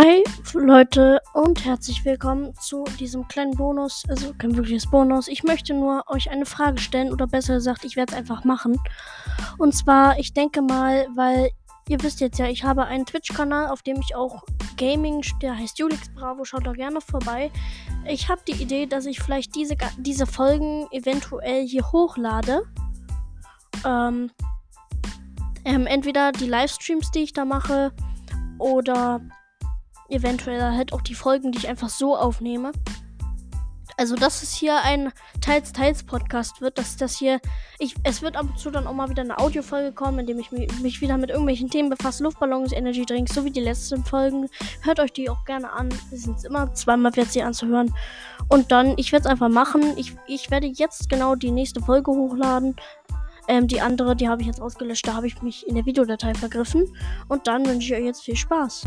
Hi Leute und herzlich willkommen zu diesem kleinen Bonus, also kein wirkliches Bonus. Ich möchte nur euch eine Frage stellen oder besser gesagt, ich werde es einfach machen. Und zwar, ich denke mal, weil ihr wisst jetzt ja, ich habe einen Twitch-Kanal, auf dem ich auch Gaming, der heißt Julix Bravo, schaut da gerne vorbei. Ich habe die Idee, dass ich vielleicht diese, diese Folgen eventuell hier hochlade. Ähm, ähm, entweder die Livestreams, die ich da mache, oder eventuell halt auch die Folgen, die ich einfach so aufnehme. Also, dass es hier ein Teils-Teils-Podcast wird, dass das hier. Ich, es wird ab und zu dann auch mal wieder eine Audiofolge kommen, in dem ich mich, mich wieder mit irgendwelchen Themen befasse. Luftballons, Energy Drinks, so wie die letzten Folgen. Hört euch die auch gerne an. Es sind immer zweimal wert, sie anzuhören. Und dann, ich werde es einfach machen. Ich, ich werde jetzt genau die nächste Folge hochladen. Ähm, die andere, die habe ich jetzt ausgelöscht. Da habe ich mich in der Videodatei vergriffen. Und dann wünsche ich euch jetzt viel Spaß.